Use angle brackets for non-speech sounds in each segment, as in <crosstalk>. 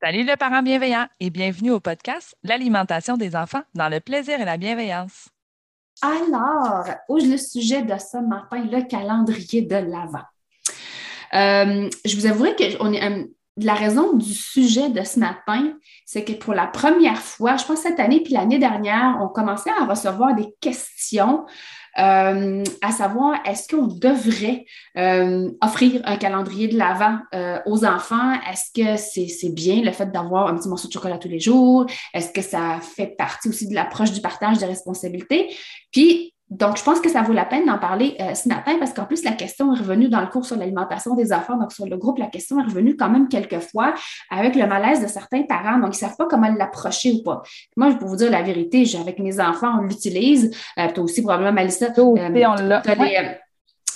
Salut le parent bienveillant et bienvenue au podcast L'alimentation des enfants dans le plaisir et la bienveillance. Alors, le sujet de ce matin, le calendrier de l'Avent? Euh, je vous avouerai que on est, euh, la raison du sujet de ce matin, c'est que pour la première fois, je pense cette année puis l'année dernière, on commençait à recevoir des questions euh, à savoir est-ce qu'on devrait euh, offrir un calendrier de l'Avent euh, aux enfants? Est-ce que c'est bien le fait d'avoir un petit morceau de chocolat tous les jours? Est-ce que ça fait partie aussi de l'approche du partage des responsabilités? Puis, donc, je pense que ça vaut la peine d'en parler euh, ce matin parce qu'en plus, la question est revenue dans le cours sur l'alimentation des enfants. Donc, sur le groupe, la question est revenue quand même quelques fois avec le malaise de certains parents. Donc, ils ne savent pas comment l'approcher ou pas. Moi, je peux vous dire la vérité, avec mes enfants, on l'utilise. Euh, toi aussi, probablement, Malissa. Toi aussi, euh, on l'a.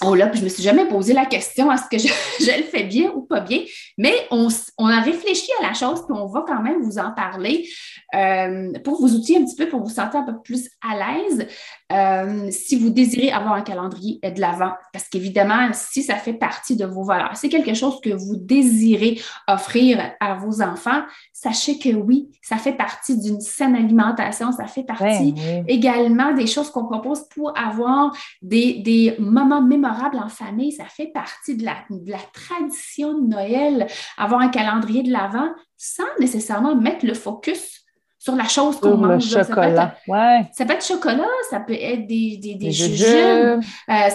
Oh là, puis je me suis jamais posé la question est-ce que je, <laughs> le fais bien ou pas bien, mais on, a réfléchi à la chose, puis on va quand même vous en parler euh, pour vous outiller un petit peu, pour vous sentir un peu plus à l'aise. Euh, si vous désirez avoir un calendrier de l'avant, parce qu'évidemment, si ça fait partie de vos valeurs, c'est quelque chose que vous désirez offrir à vos enfants, sachez que oui, ça fait partie d'une saine alimentation, ça fait partie également des choses qu'on propose pour avoir des, des moments mémorables en famille, ça fait partie de la, la tradition de Noël, avoir un calendrier de l'Avent sans nécessairement mettre le focus sur la chose qu'on mange. Le chocolat. Ça peut, être, ça peut être chocolat, ça peut être des, des, des, jujubes, euh,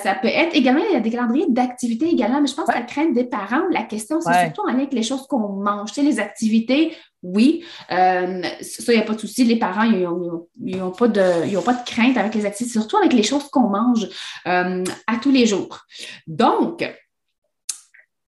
ça peut être également, il y a des calendriers d'activités également, mais je pense que la crainte des parents, la question, c'est surtout en lien avec les choses qu'on mange. Tu sais, les activités, oui, euh, ça, il n'y a pas de souci. Les parents, ils n'ont pas, de, pas de crainte avec les activités, surtout avec les choses qu'on mange euh, à tous les jours. Donc,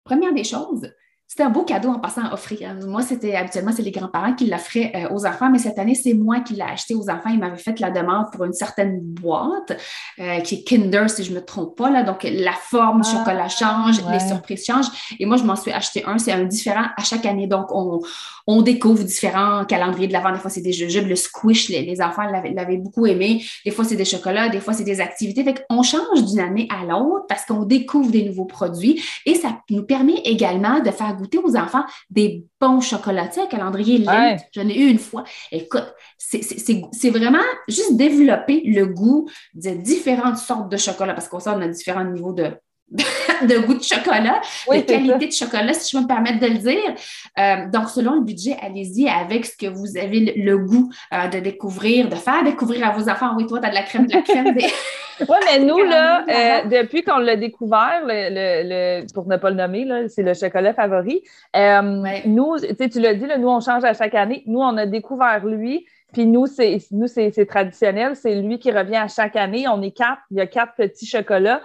première des choses, c'était un beau cadeau en passant à offrir. Moi, c'était habituellement, c'est les grands-parents qui l'offraient euh, aux enfants, mais cette année, c'est moi qui l'ai acheté aux enfants. Ils m'avaient fait la demande pour une certaine boîte euh, qui est Kinder, si je ne me trompe pas. Là. Donc, la forme du ah, chocolat change, les surprises changent. Et moi, je m'en suis acheté un. C'est un différent à chaque année. Donc, on, on découvre différents calendriers de l'avant. Des fois, c'est des jujubes, le squish, les, enfants l'avaient beaucoup aimé. Des fois, c'est des chocolats, des fois, c'est des activités. Fait qu'on change d'une année à l'autre parce qu'on découvre des nouveaux produits et ça nous permet également de faire goûter aux enfants des bons chocolatiers, un calendrier lent. J'en ai eu une fois. Écoute, c'est vraiment juste développer le goût de différentes sortes de chocolat parce qu'on sait on a différents niveaux de, de goût de chocolat, de qualité de chocolat, si je peux me permettre de le dire. Euh, donc, selon le budget, allez-y avec ce que vous avez le, goût euh, de découvrir, de faire découvrir à vos enfants. Oui, toi, tu as de la crème, de la crème. Des... <laughs> oui, mais nous, là, <laughs> euh, depuis qu'on l'a découvert, le, pour ne pas le nommer, c'est le chocolat favori. Nous, tu l'as dit, là, nous, on change à chaque année. Nous, on a découvert lui. Puis nous, c'est nous, c'est traditionnel. C'est lui qui revient à chaque année. On est quatre. Il y a quatre petits chocolats.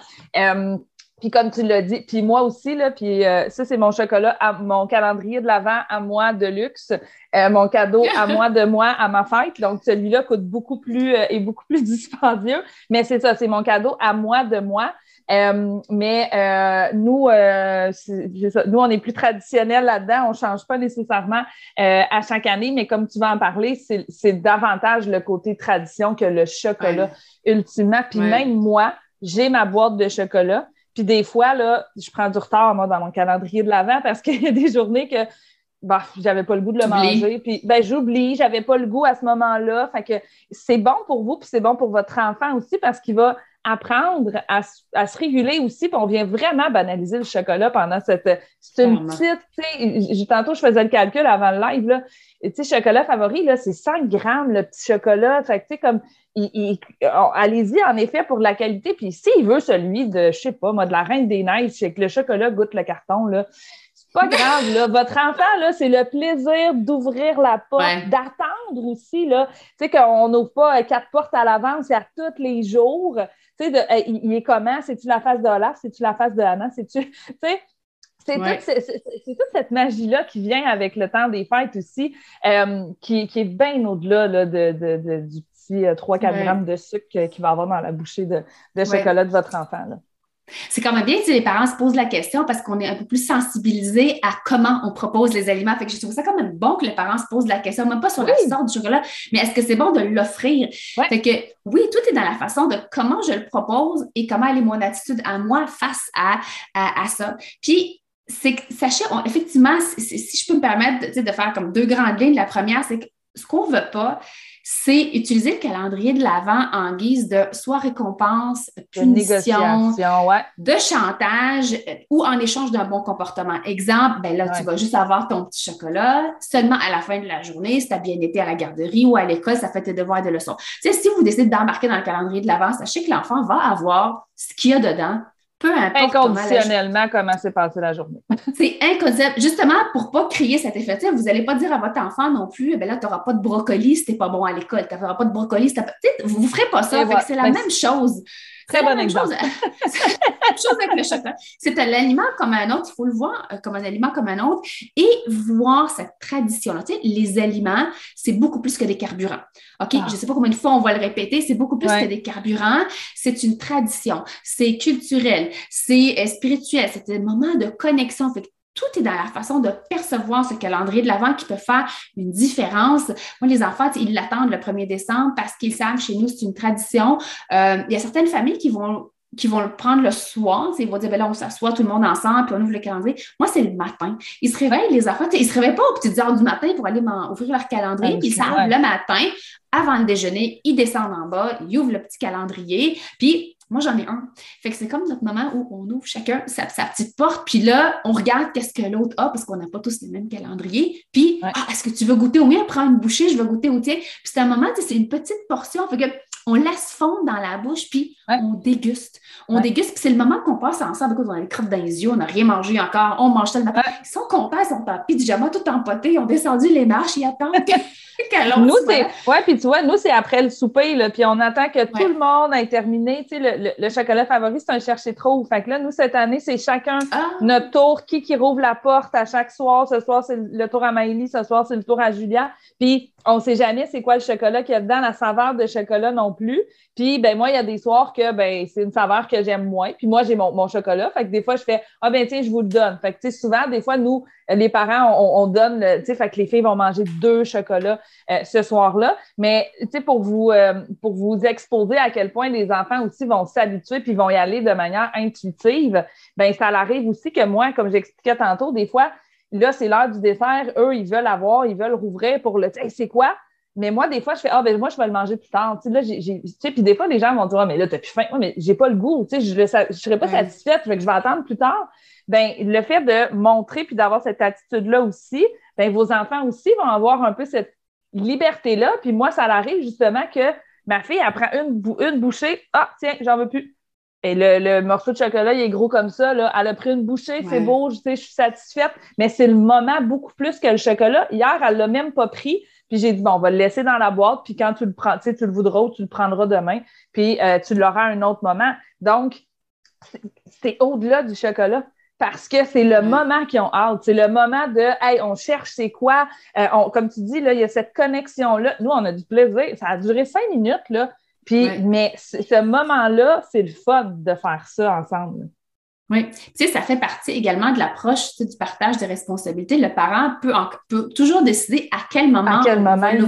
Puis comme tu l'as dit, puis moi aussi, là, puis euh, ça, c'est mon chocolat, mon calendrier de l'Avent à moi de luxe, euh, mon cadeau à <laughs> moi de moi à ma fête. Donc, celui-là coûte beaucoup plus, euh, est beaucoup plus <laughs> dispendieux. Mais c'est ça, c'est mon cadeau à moi de moi. mais nous, nous, on est plus traditionnel là-dedans. On ne change pas nécessairement à chaque année, mais comme tu vas en parler, c'est davantage le côté tradition que le chocolat, ultimement. Puis même moi, j'ai ma boîte de chocolat. Puis des fois, là, je prends du retard, moi, dans mon calendrier de l'avant parce qu'il <laughs> y a des journées que bah, j'avais pas le goût de le manger. Puis, ben, j'oublie, j'avais pas le goût à ce moment-là. Fait que c'est bon pour vous, puis c'est bon pour votre enfant aussi parce qu'il va apprendre à, se réguler aussi. Puis on vient vraiment banaliser le chocolat pendant cette. C'est une petite, tu sais, tantôt, je faisais le calcul avant le live, là. Tu sais, chocolat favori, là, c'est 100 grammes le petit chocolat. Fait que, tu sais, comme, allez-y, en effet, pour la qualité. Puis s'il veut celui de, je sais pas, moi, de la Reine des Neiges, c'est que le chocolat goûte le carton, là. C'est pas <laughs> grave, là. Votre enfant, là, c'est le plaisir d'ouvrir la porte, d'attendre aussi, là. Tu sais, qu'on n'ouvre pas quatre portes à l'avance, c'est à tous les jours. Tu sais, il, est comment? C'est-tu la face de Olaf? C'est-tu la face de Anna? C'est-tu. <laughs> Tu sais, c'est toute, cette magie-là qui vient avec le temps des fêtes aussi, euh, qui, est bien au-delà de, du petit 3-4 euh, grammes de sucre qu'il va avoir dans la bouchée de, chocolat de votre enfant. Là. C'est quand même bien que les parents se posent la question parce qu'on est un peu plus sensibilisés à comment on propose les aliments. Fait que je trouve ça quand même bon que les parents se posent la question, même pas sur la sorte du chocolat, mais est-ce que c'est bon de l'offrir? Fait que oui, tout est dans la façon de comment je le propose et comment elle est mon attitude à moi face à, à, ça. Puis, c'est sachez, effectivement, si je peux me permettre de, de faire comme deux grandes lignes, la première, c'est que ce qu'on ne veut pas, c'est utiliser le calendrier de l'Avent en guise de soit récompense, punition, de, chantage euh, ou en échange d'un bon comportement. Exemple, ben là, tu vas juste avoir ton petit chocolat seulement à la fin de la journée, si tu as bien été à la garderie ou à l'école, ça fait tes devoirs et de leçons. Tu si vous décidez d'embarquer dans le calendrier de l'Avent, sachez que l'enfant va avoir ce qu'il y a dedans peu importe. Inconditionnellement, comment s'est passée la journée. <laughs> c'est inconditionnel. Justement, pour ne pas créer cet effet, vous n'allez pas dire à votre enfant non plus, ben là, tu n'auras pas de brocoli si tu n'es pas bon à l'école. Tu n'auras pas de brocoli si tu Vous ne ferez pas ça. C'est la même chose. Très bon exemple. <laughs> chose avec le chocolat. C'est un aliment comme un autre, il faut le voir euh, comme un aliment comme un autre et voir cette. Tu sais, les aliments, c'est beaucoup plus que des carburants. OK? Ah. Je ne sais pas combien de fois on va le répéter, c'est beaucoup plus que des carburants. C'est une tradition, c'est culturel, c'est euh, spirituel, c'est un moment de connexion. Fait tout est dans la façon de percevoir ce calendrier de l'Avent qui peut faire une différence. Moi, les enfants, ils l'attendent le 1er décembre parce qu'ils savent, chez nous, c'est une tradition. Euh, il y a certaines familles qui vont qui vont le prendre le soir. Ils vont dire, ben là, on s'assoit tout le monde ensemble, puis on ouvre le calendrier. Moi, c'est le matin. Ils se réveillent, les enfants, ils se réveillent pas aux petites heures du matin pour aller ouvrir leur calendrier. puis ils savent, le matin, avant le déjeuner, ils descendent en bas, ils ouvrent le petit calendrier, puis moi, j'en ai un. Fait que c'est comme notre moment où on ouvre chacun sa, petite porte, puis là, on regarde qu'est-ce que l'autre a parce qu'on n'a pas tous les mêmes calendriers. Puis, ah, est-ce que tu veux goûter au mien? Prends une bouchée, je veux goûter au tien. Puis c'est un moment, c'est une petite portion. Fait que on laisse fondre dans la bouche, puis on déguste. On déguste, puis c'est le moment qu'on passe ensemble. on a les crottes dans les yeux, on n'a rien mangé encore, on mange tellement. Ils sont contents, ils sont en pyjama, tout empoté, ils ont descendu les marches, ils attendent <laughs> nous, c'est. Ouais, puis tu vois, nous, c'est après le souper, là, puis on attend que tout le monde ait terminé. Tu sais, le, chocolat favori, c'est un chercher trop. Fait que là, nous, cette année, c'est chacun ah. notre tour. Qui qui rouvre la porte à chaque soir? Ce soir, c'est le tour à Maëlie, ce soir, c'est le tour à Julia. Puis on ne sait jamais c'est quoi le chocolat qu'il y a dedans, la saveur de chocolat non plus. Puis, ben moi, il y a des soirs que ben c'est une saveur que j'aime moins. Puis moi, j'ai mon, mon, chocolat. Fait que des fois, je fais Ah ben tiens, je vous le donne. Fait que tu sais, souvent, des fois, nous, les parents, on, donne, tu sais, fait que les filles vont manger deux chocolats euh, ce soir-là. Mais tu sais, pour vous euh, pour vous exposer à quel point les enfants aussi vont s'habituer puis vont y aller de manière intuitive, ben ça arrive aussi que moi, comme j'expliquais tantôt, des fois, là, c'est l'heure du dessert, eux, ils veulent avoir, ils veulent rouvrir pour le, tu c'est quoi? Mais moi, des fois, je fais, ah, ben, moi, je vais le manger plus tard. Tu sais, là, j'ai, puis des fois, les gens vont dire, ah, mais là, t'as plus faim. Moi, mais j'ai pas le goût. Tu sais, je ne serais pas satisfaite, fait que je vais attendre plus tard. Ben, le fait de montrer puis d'avoir cette attitude-là aussi, ben, vos enfants aussi vont avoir un peu cette liberté-là. Puis moi, ça arrive justement que ma fille, elle prend une, une bouchée. Ah, tiens, j'en veux plus. Et le, morceau de chocolat, il est gros comme ça. Là. Elle a pris une bouchée, c'est beau, je, sais, je suis satisfaite. Mais c'est le moment beaucoup plus que le chocolat. Hier, elle l'a même pas pris. Puis j'ai dit, bon, on va le laisser dans la boîte, puis quand tu le prends, tu le voudras ou tu le prendras demain, puis euh, tu l'auras à un autre moment. Donc, c'est au-delà du chocolat parce que c'est le moment qu'ils ont hâte. C'est le moment de Hey, on cherche c'est quoi. Euh, comme tu dis, là, il y a cette connexion-là. Nous, on a du plaisir. Ça a duré cinq minutes, là. Puis, mais ce moment-là, c'est le fun de faire ça ensemble. Oui, tu sais, ça fait partie également de l'approche du partage des responsabilités. Le parent peut, peut toujours décider à quel moment. À quel moment, il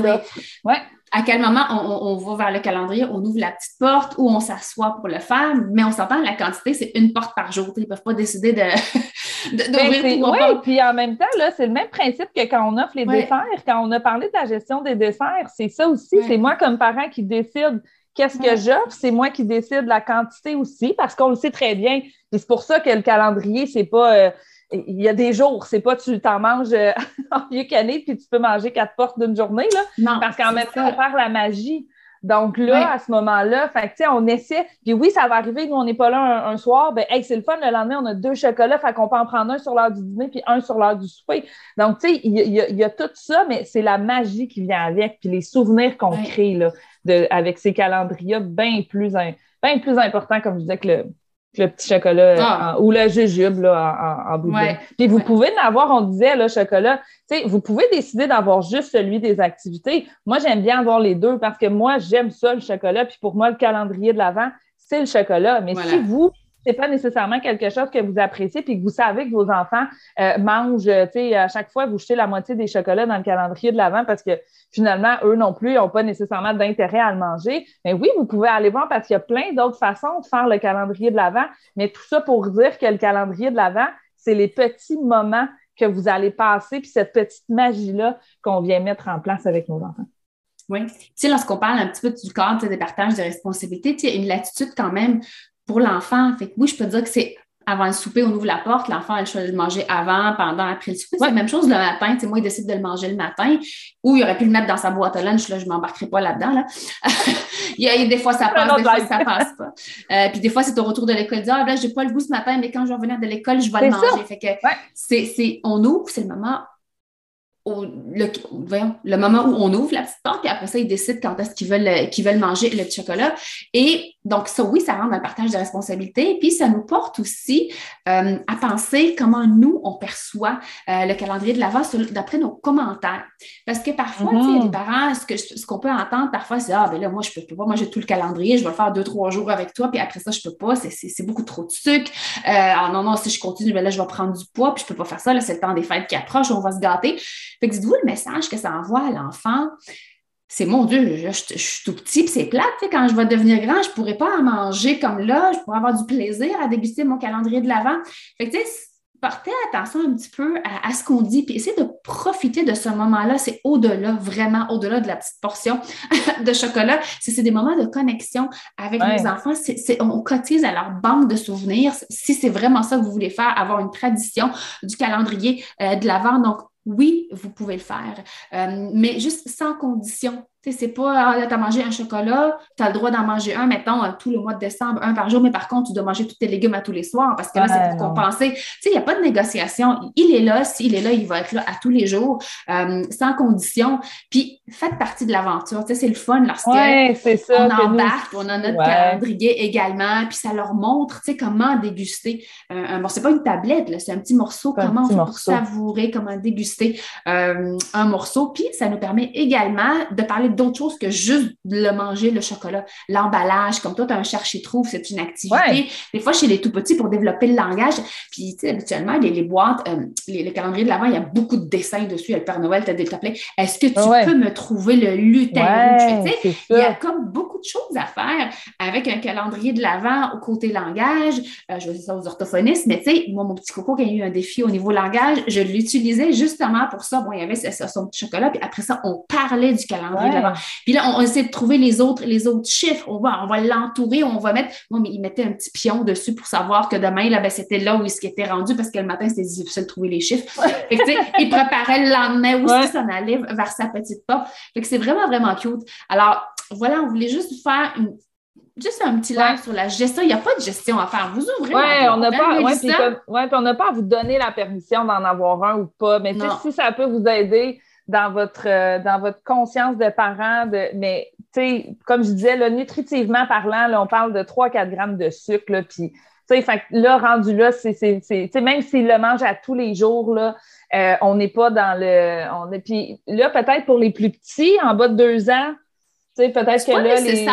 ouais à quel moment on, va vers le calendrier, on ouvre la petite porte ou on s'assoit pour le faire, mais on s'entend, la quantité, c'est une porte par jour. Ils ne peuvent pas décider de, <laughs> d'ouvrir ben, Oui, puis en même temps, là, c'est le même principe que quand on offre les desserts. Quand on a parlé de la gestion des desserts, c'est ça aussi. C'est moi comme parent qui décide qu'est-ce que j'offre, c'est moi qui décide la quantité aussi, parce qu'on le sait très bien. Et c'est pour ça que le calendrier, c'est pas. Euh, il y a des jours, c'est pas tu t'en manges euh, <laughs> en vieux canet puis tu peux manger quatre portes d'une journée, là. Non, parce qu'en même temps, on perd la magie. Donc là, à ce moment-là, on essaie. Puis oui, ça va arriver, nous, on n'est pas là un, soir, ben hey, c'est le fun, le lendemain, on a deux chocolats, fait qu'on peut en prendre un sur l'heure du dîner puis un sur l'heure du souper. Donc, tu sais, il y, a tout ça, mais c'est la magie qui vient avec, puis les souvenirs qu'on crée là, de, avec ces calendriers bien plus, bien plus importants, comme je disais, que le, le petit chocolat ah. ou le jujube là, en, en, Puis vous pouvez en avoir, on disait, le chocolat, tu sais, vous pouvez décider d'avoir juste celui des activités. Moi, j'aime bien avoir les deux parce que moi, j'aime ça, le chocolat. Puis pour moi, le calendrier de l'avant, c'est le chocolat. Mais si vous, c'est pas nécessairement quelque chose que vous appréciez puis que vous savez que vos enfants euh, mangent, sais, à chaque fois, vous jetez la moitié des chocolats dans le calendrier de l'avant parce que finalement, eux non plus, n'ont pas nécessairement d'intérêt à le manger. Mais oui, vous pouvez aller voir parce qu'il y a plein d'autres façons de faire le calendrier de l'avant. Mais tout ça pour dire que le calendrier de l'avant, c'est les petits moments que vous allez passer puis cette petite magie-là qu'on vient mettre en place avec nos enfants. Oui. Lorsqu'on parle un petit peu du cadre des partages de responsabilité, tu sais, une latitude quand même pour l'enfant. Fait que oui, je peux dire que c'est avant le souper, on ouvre la porte, l'enfant a le choix de le manger avant, pendant, après le souper. C'est la même chose le matin. moi, il décide de le manger le matin ou il aurait pu le mettre dans sa boîte à lunch. Là, je ne m'embarquerai pas là-dedans. Là. <laughs> il y a, des fois, ça passe, des fois, ça passe pas. Euh, puis des fois, c'est au retour de l'école. Dire, ah, là, je n'ai pas le goût ce matin, mais quand je vais revenir de l'école, je vais le manger. Fait que c'est, on ouvre, c'est le moment le, voyons, le moment où on ouvre la petite porte, puis après ça, ils décident quand est-ce qu'ils veulent, qu'ils veulent manger le chocolat. Et donc, ça, oui, ça rentre dans le partage de responsabilités. Puis, ça nous porte aussi euh, à penser comment nous, on perçoit euh, le calendrier de l'avant d'après nos commentaires. Parce que parfois, mm-hmm. parents, ce, qu'on peut entendre parfois, c'est Ah, ben là, moi, je peux, pas manger tout le calendrier, je vais le faire deux, trois jours avec toi, puis après ça, je peux pas, c'est beaucoup trop de sucre. Euh, ah non, non, si je continue, ben là, je vais prendre du poids, puis je peux pas faire ça, là, c'est le temps des fêtes qui approche, on va se gâter. Fait que dites-vous le message que ça envoie à l'enfant c'est mon Dieu, je, suis tout petit, puis c'est plate. Quand je vais devenir grand, je ne pourrai pas en manger comme là, je pourrais avoir du plaisir à déguster mon calendrier de l'avant. Fait que, portez attention un petit peu à, ce qu'on dit, puis essayez de profiter de ce moment-là. C'est au-delà, vraiment au-delà de la petite portion <laughs> de chocolat. C'est des moments de connexion avec nos enfants. on cotise à leur banque de souvenirs. Si c'est vraiment ça que vous voulez faire, avoir une tradition du calendrier euh, de l'avant. Donc, oui, vous pouvez le faire, euh, mais juste sans condition c'est pas, ah, là, tu as mangé un chocolat, tu as le droit d'en manger un, mettons, euh, tout le mois de décembre, un par jour, mais par contre, tu dois manger tous tes légumes à tous les soirs parce que là, c'est pour compenser. Tu sais, il n'y a pas de négociation. Il est là, s'il est là, il va être là à tous les jours, euh, sans condition. Puis, faites partie de l'aventure. Tu sais, c'est le fun lorsque on embarque, on a notre calendrier également, puis ça leur montre, tu sais, comment déguster. Euh, bon, c'est pas une tablette, c'est un petit morceau, comment on savourer, comment déguster un morceau. Puis, ça nous permet également de parler d'autres choses que juste le manger, le chocolat. L'emballage, comme toi, tu as un chercher-trouve, c'est une activité. Des fois, chez les tout petits, pour développer le langage, puis tu sais, habituellement, les, boîtes, euh, les, calendriers de l'avant, il y a beaucoup de dessins dessus. Le Père Noël t'a développé. Est-ce que tu peux me trouver le lutin rouge? Il y a comme beaucoup de choses à faire avec un calendrier de l'avant au côté langage. Euh, je vais dire ça aux orthophonistes, mais tu sais, moi, mon petit coco, qui a eu un défi au niveau langage, je l'utilisais justement pour ça. Bon, il y avait son petit chocolat, puis après ça, on parlait du calendrier de Puis là, on, essaie de trouver les autres, les autres chiffres. On va, on va l'entourer, on va mettre. Bon, mais il mettait un petit pion dessus pour savoir que demain, là, ben, c'était là où il s'était rendu parce que le matin, c'était difficile de trouver les chiffres. Fait que, il préparait le lendemain où ouais. s'en allait vers sa petite porte. Fait que c'est vraiment, vraiment cute. Alors, voilà, on voulait juste faire juste un petit live sur la gestion. Il n'y a pas de gestion à faire. Vous ouvrez. Oui, on n'a pas, ouais, on n'a pas à vous donner la permission d'en avoir un ou pas. Mais si ça peut vous aider, dans votre, euh, dans votre conscience de parent. De, mais, tu sais, comme je disais, là, nutritivement parlant, là, on parle de 3-4 grammes de sucre. Là, puis, tu sais, là, rendu là, c'est, même s'il le mange à tous les jours, là, euh, on n'est pas dans le. On est, puis là, peut-être pour les plus petits, en bas de deux ans, peut-être que là, les...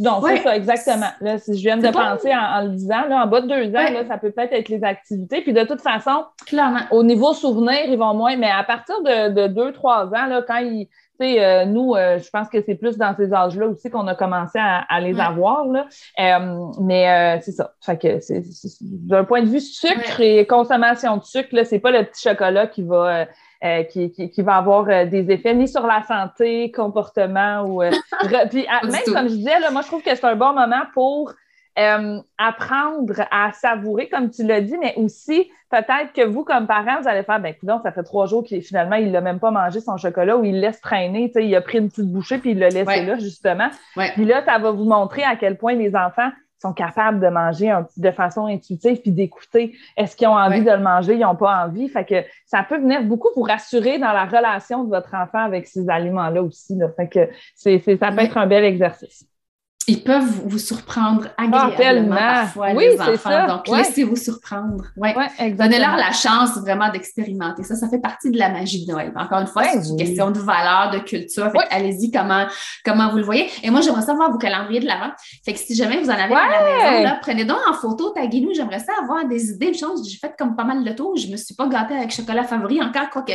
Non, c'est ça, exactement. Là, si je viens de penser en, le disant, là, en bas de deux ans, là, ça peut peut-être être les activités. Puis de toute façon, Clairement. au niveau souvenir, ils vont moins, mais à partir de, de deux, trois ans, là, quand ils. Euh, nous, euh, je pense que c'est plus dans ces âges-là aussi qu'on a commencé à, à les avoir. Là. Euh, mais euh, c'est ça. Fait que c'est, d'un point de vue sucre et consommation de sucre, là, c'est pas le petit chocolat qui va euh, qui, qui, va avoir euh, des effets ni sur la santé, comportement ou. Euh, <laughs> puis, même comme je disais, là, moi, je trouve que c'est un bon moment pour apprendre à savourer, comme tu l'as dit, mais aussi peut-être que vous, comme parents, vous allez faire, ben, écoute, ça fait trois jours qu'il finalement, il l'a même pas mangé son chocolat ou il laisse traîner, tu sais, il a pris une petite bouchée puis il l'a laissé là, justement. Puis là, ça va vous montrer à quel point les enfants sont capables de manger de façon intuitive puis d'écouter est-ce qu'ils ont envie de le manger, ils n'ont pas envie. Fait que ça peut venir beaucoup vous rassurer dans la relation de votre enfant avec ces aliments-là aussi. Là. Fait que c'est, ça peut être un bel exercice ils peuvent vous surprendre ah, agréablement parfois, oui, les enfants. Ça. Donc, laissez-vous surprendre. Ouais. Donnez-leur la chance vraiment d'expérimenter ça. Ça fait partie de la magie de Noël. Encore une fois, c'est une question de valeur, de culture. allez-y comment, comment vous le voyez. Et moi, j'aimerais savoir vos calendriers de l'avant. Fait que si jamais vous en avez à la maison, prenez donc en photo, taguez-nous. J'aimerais ça avoir des idées, de choses. J'ai fait comme pas mal de tours. Je me suis pas gâtée avec chocolat favori encore, quoique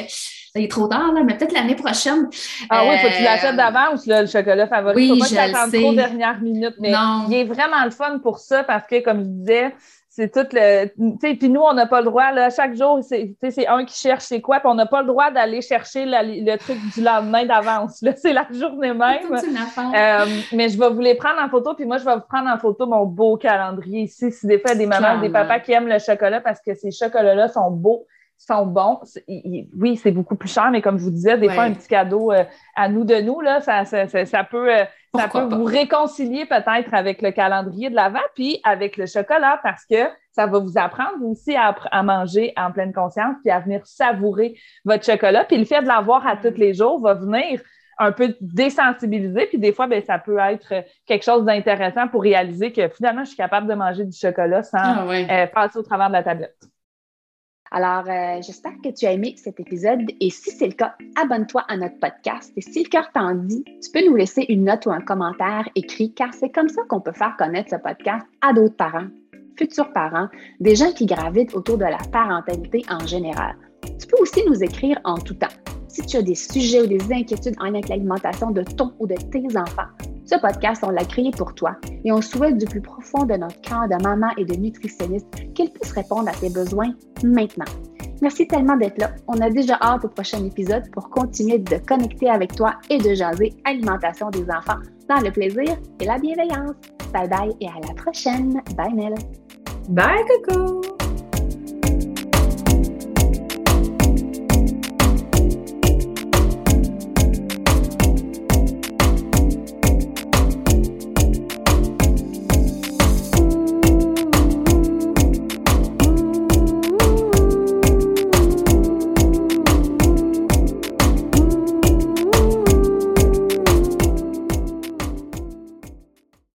il est trop tard, là, mais peut-être l'année prochaine. Ah oui, faut que tu l'achètes euh, d'avance, le chocolat favori. Oui, faut pas que tu trop dernière minute, mais il est vraiment le fun pour ça parce que, comme je disais, c'est tout le. Tu sais, puis nous, on n'a pas le droit, là, chaque jour, c'est un qui cherche c'est quoi, puis on n'a pas le droit d'aller chercher le truc du lendemain d'avance. Là, <laughs> c'est la journée même. Euh, mais je vais vous les prendre en photo, puis moi, je vais vous prendre en photo mon beau calendrier ici. Si des fois, des mamans, des papas qui aiment le chocolat parce que ces chocolats-là sont beaux sont bons. Oui, c'est beaucoup plus cher, mais comme je vous disais, des fois, un petit cadeau euh, à nous de nous, là, ça, ça, ça, peut, euh, ça peut vous réconcilier peut-être avec le calendrier de l'avant, puis avec le chocolat, parce que ça va vous apprendre aussi à, à, manger en pleine conscience, puis à venir savourer votre chocolat. Puis le fait de l'avoir à tous les jours va venir un peu désensibiliser, puis des fois, ben, ça peut être quelque chose d'intéressant pour réaliser que finalement, je suis capable de manger du chocolat sans ah euh, passer au travers de la tablette. Alors, euh, j'espère que tu as aimé cet épisode et si c'est le cas, abonne-toi à notre podcast et si le cœur t'en dit, tu peux nous laisser une note ou un commentaire écrit car c'est comme ça qu'on peut faire connaître ce podcast à d'autres parents, futurs parents, des gens qui gravitent autour de la parentalité en général. Tu peux aussi nous écrire en tout temps. Si tu as des sujets ou des inquiétudes en lien avec l'alimentation de ton ou de tes enfants, ce podcast, on l'a créé pour toi et on souhaite du plus profond de notre cœur de maman et de nutritionniste qu'elle puisse répondre à tes besoins maintenant. Merci tellement d'être là. On a déjà hâte au prochain épisode pour continuer de connecter avec toi et de jaser alimentation des enfants dans le plaisir et la bienveillance. Bye bye et à la prochaine. Bye Nell. Bye Coco.